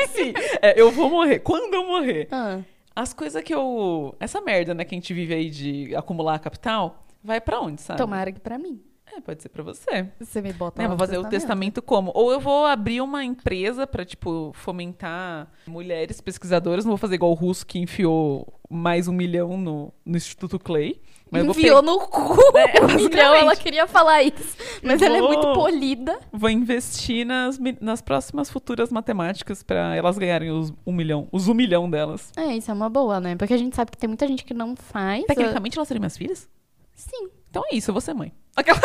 É, eu vou morrer. Quando eu morrer? Ah, As coisas que eu. Essa merda, né, que a gente vive aí de acumular capital, vai pra onde, sabe? tomara que pra mim. É, pode ser pra você. Você me bota Né, vou fazer o testamento como? Ou eu vou abrir uma empresa pra, tipo, fomentar mulheres pesquisadoras. Não vou fazer igual o russo que enfiou mais um milhão no, no Instituto Clay. Mas vou, Enfiou no cu. É, ela queria falar isso. Mas ela é Vou- muito polida. vou investir nas, nas próximas futuras matemáticas pra elas ganharem os um milhão. Os um milhão delas. É, isso é uma boa, né? Porque a gente sabe que tem muita gente que não faz. Tecnicamente, elas seriam minhas filhas? Sim. Então é isso, eu vou ser mãe. Aquelas...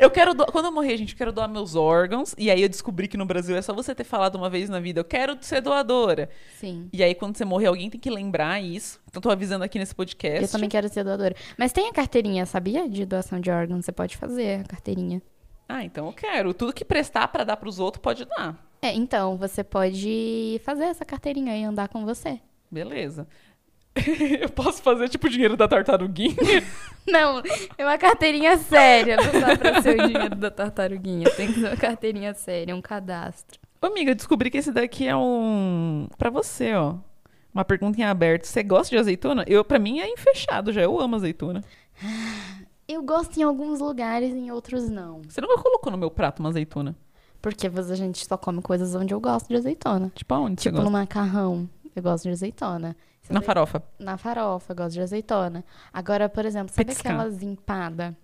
eu quero do... Quando eu morrer, gente, eu quero doar meus órgãos. E aí eu descobri que no Brasil é só você ter falado uma vez na vida, eu quero ser doadora. Sim. E aí, quando você morrer, alguém tem que lembrar isso. Então, tô avisando aqui nesse podcast. Eu também quero ser doadora. Mas tem a carteirinha, sabia? De doação de órgãos. Você pode fazer a carteirinha. Ah, então eu quero. Tudo que prestar pra dar pros outros, pode dar. É, então, você pode fazer essa carteirinha e andar com você. Beleza. eu posso fazer, tipo, o dinheiro da tartaruguinha? Não, é uma carteirinha séria. Não dá pra ser o dinheiro da tartaruguinha. Tem que ser uma carteirinha séria, um cadastro. Ô, amiga, eu descobri que esse daqui é um... Pra você, ó. Uma pergunta em aberto. Você gosta de azeitona? Eu, pra mim, é em fechado já. Eu amo azeitona. Eu gosto em alguns lugares, em outros não. Você nunca colocou no meu prato uma azeitona? Porque a gente só come coisas onde eu gosto de azeitona. Tipo, aonde Tipo você no gosta? macarrão, eu gosto de azeitona. Na farofa. Na farofa, eu gosto de azeitona. Agora, por exemplo, sabe Petiscar. aquelas empadas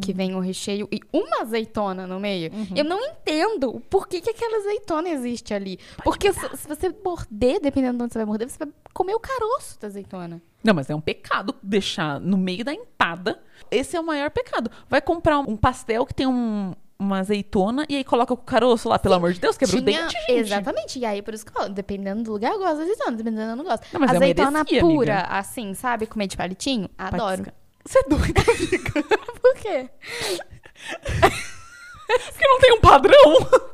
que vem o recheio e uma azeitona no meio? Uhum. Eu não entendo o porquê que aquela azeitona existe ali. Porque se, se você morder, dependendo de onde você vai morder, você vai comer o caroço da azeitona. Não, mas é um pecado deixar no meio da empada. Esse é o maior pecado. Vai comprar um pastel que tem um- uma azeitona e aí coloca o caroço lá, pelo amor de Deus, quebra o Tinha- dente, gente. Exatamente. E aí, por isso que eu falo, dependendo do lugar, eu gosto de azeitona, dependendo eu não gosto. Não, azeitona merecia, pura, amiga. assim, sabe? Comer de palitinho? Adoro. Patisca. Você é doida, amiga. Por quê? Porque não tem um padrão.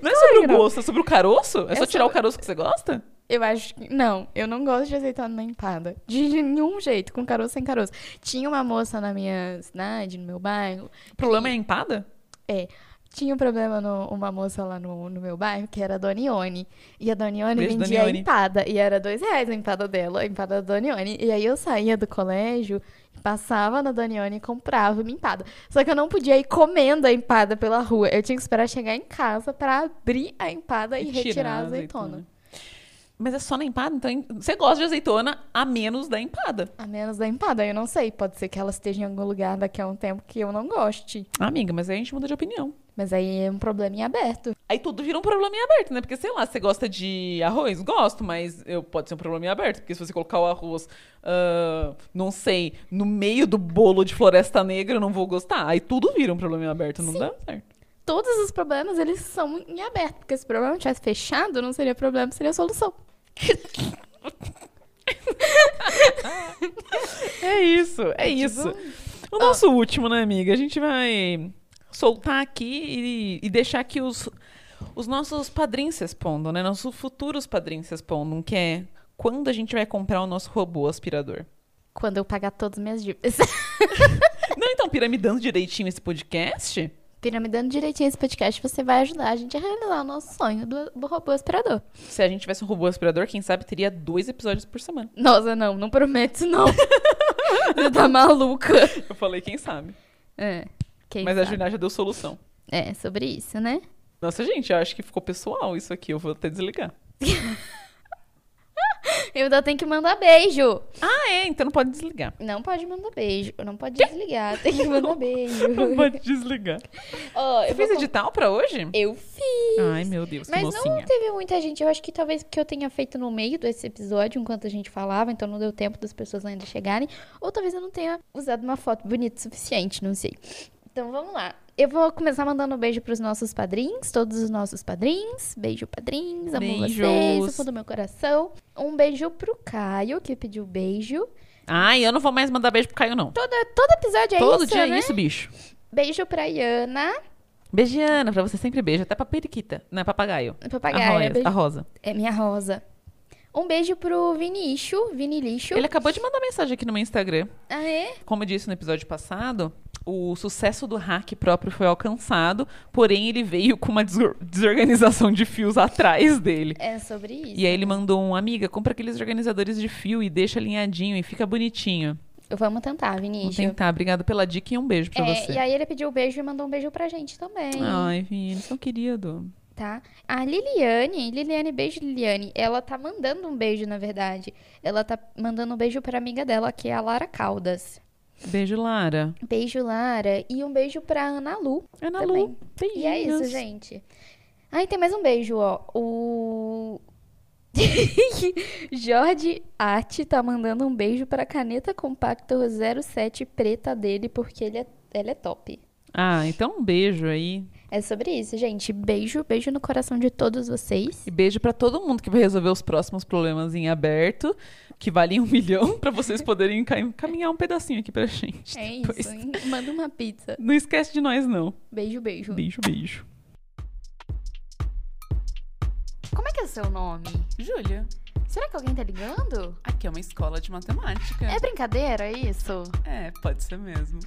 Não é sobre o gosto, é sobre o caroço? É, É só tirar o caroço que você gosta? Eu acho que. Não, eu não gosto de azeitona na empada. De nenhum jeito, com caroço sem caroço. Tinha uma moça na minha cidade, no meu bairro. O problema é a empada? É. Tinha um problema, no, uma moça lá no, no meu bairro, que era a Dona Ione. E a Dona Ione Beijo, vendia Dona empada. E era dois reais a empada dela, a empada da Dona Ione. E aí eu saía do colégio, passava na Dona Ione e comprava uma empada. Só que eu não podia ir comendo a empada pela rua. Eu tinha que esperar chegar em casa pra abrir a empada e, retirar a azeitona. Mas é só na empada? Então você gosta de azeitona a menos da empada. A menos da empada, eu não sei. Pode ser que ela esteja em algum lugar daqui a um tempo que eu não goste. Amiga, mas aí a gente muda de opinião. Mas aí é um problema em aberto. Aí tudo vira um problema em aberto, né? Porque, sei lá, você gosta de arroz? Gosto, mas eu, pode ser um problema em aberto. Porque se você colocar o arroz, ah, não sei, no meio do bolo de floresta negra, eu não vou gostar. Aí tudo vira um problema em aberto, não dá certo. Todos os problemas, eles são em aberto. Porque se o problema tivesse fechado, não seria problema, seria solução. É isso, é tipo, isso. O nosso último, né, amiga? A gente vai soltar aqui e, e deixar que os, os nossos padrinhos respondam, né? Nossos futuros padrinhos respondam, que é quando a gente vai comprar o nosso robô aspirador. Quando eu pagar todas as minhas dívidas. Não, então, piramidando direitinho esse podcast? Piramidando direitinho esse podcast, você vai ajudar a gente a realizar o nosso sonho do, do robô aspirador. Se a gente tivesse um robô aspirador, quem sabe teria dois episódios por semana. Nossa, não, não prometo isso não. você tá maluca. Eu falei, quem sabe. É. Quem Mas a sabe? Juliana já deu solução. É, sobre isso, né? Nossa, gente, eu acho que ficou pessoal isso aqui. Eu vou até desligar. Eu ainda tenho que mandar beijo. Ah, é? Então não pode desligar. Não pode mandar beijo. Não pode desligar. Tem que mandar beijo. Não pode desligar. Ó, Você eu fez vou... edital pra hoje? Eu fiz. Ai, meu Deus, Mas mocinha. não teve muita gente. Eu acho que talvez porque eu tenha feito no meio desse episódio, enquanto a gente falava, então não deu tempo das pessoas ainda chegarem. Ou talvez eu não tenha usado uma foto bonita o suficiente, não sei. Então vamos lá. Eu vou começar mandando um beijo pros nossos padrinhos, todos os nossos padrinhos. Beijo, padrinhos. Amo vocês, Beijos. do fundo do meu coração. Um beijo pro Caio, que pediu beijo. Ai, eu não vou mais mandar beijo pro Caio, não. Todo, todo episódio é Todo isso, dia né? é isso, bicho. Beijo pra Iana. Beijiana, pra você sempre beijo. Até pra periquita. Não é papagaio. Papagaio. a, rosa, beijo- a rosa. É minha rosa. Um beijo pro Vinixo, Vini Lixo. Ele acabou de mandar mensagem aqui no meu Instagram. Ah, é? Como eu disse no episódio passado, o sucesso do hack próprio foi alcançado, porém ele veio com uma desor- desorganização de fios atrás dele. É sobre isso. E aí ele mandou um, amiga, compra aqueles organizadores de fio e deixa alinhadinho e fica bonitinho. Vamos tentar, Vinícius. tentar. Obrigada pela dica e um beijo pra É, você. e aí ele pediu um beijo e mandou um beijo pra gente também, Ai, Vini, tão querido. tá? A Liliane, Liliane, beijo Liliane, ela tá mandando um beijo, na verdade. Ela tá mandando um beijo pra amiga dela, que é a Lara Caldas. Beijo, Lara. Beijo, Lara. E um beijo pra Ana Lu. Ana Também. Lu. E é isso, beijinhos. gente. Ai, tem mais um beijo, ó. O. Jorge Arte tá mandando um beijo pra caneta compacta 07 preta dele, porque ele é, ela é top. Ah, então um beijo aí. É sobre isso, gente. Beijo, beijo no coração de todos vocês. E beijo pra todo mundo que vai resolver os próximos problemas em aberto, que valem um milhão, pra vocês poderem caminhar um pedacinho aqui pra gente. É depois. isso. hein? Manda uma pizza. Não esquece de nós, não. Beijo, beijo. Beijo, beijo. Como é que é o seu nome? Júlia, Será que alguém tá ligando? aqui é uma escola de matemática. É brincadeira isso? É, pode ser mesmo.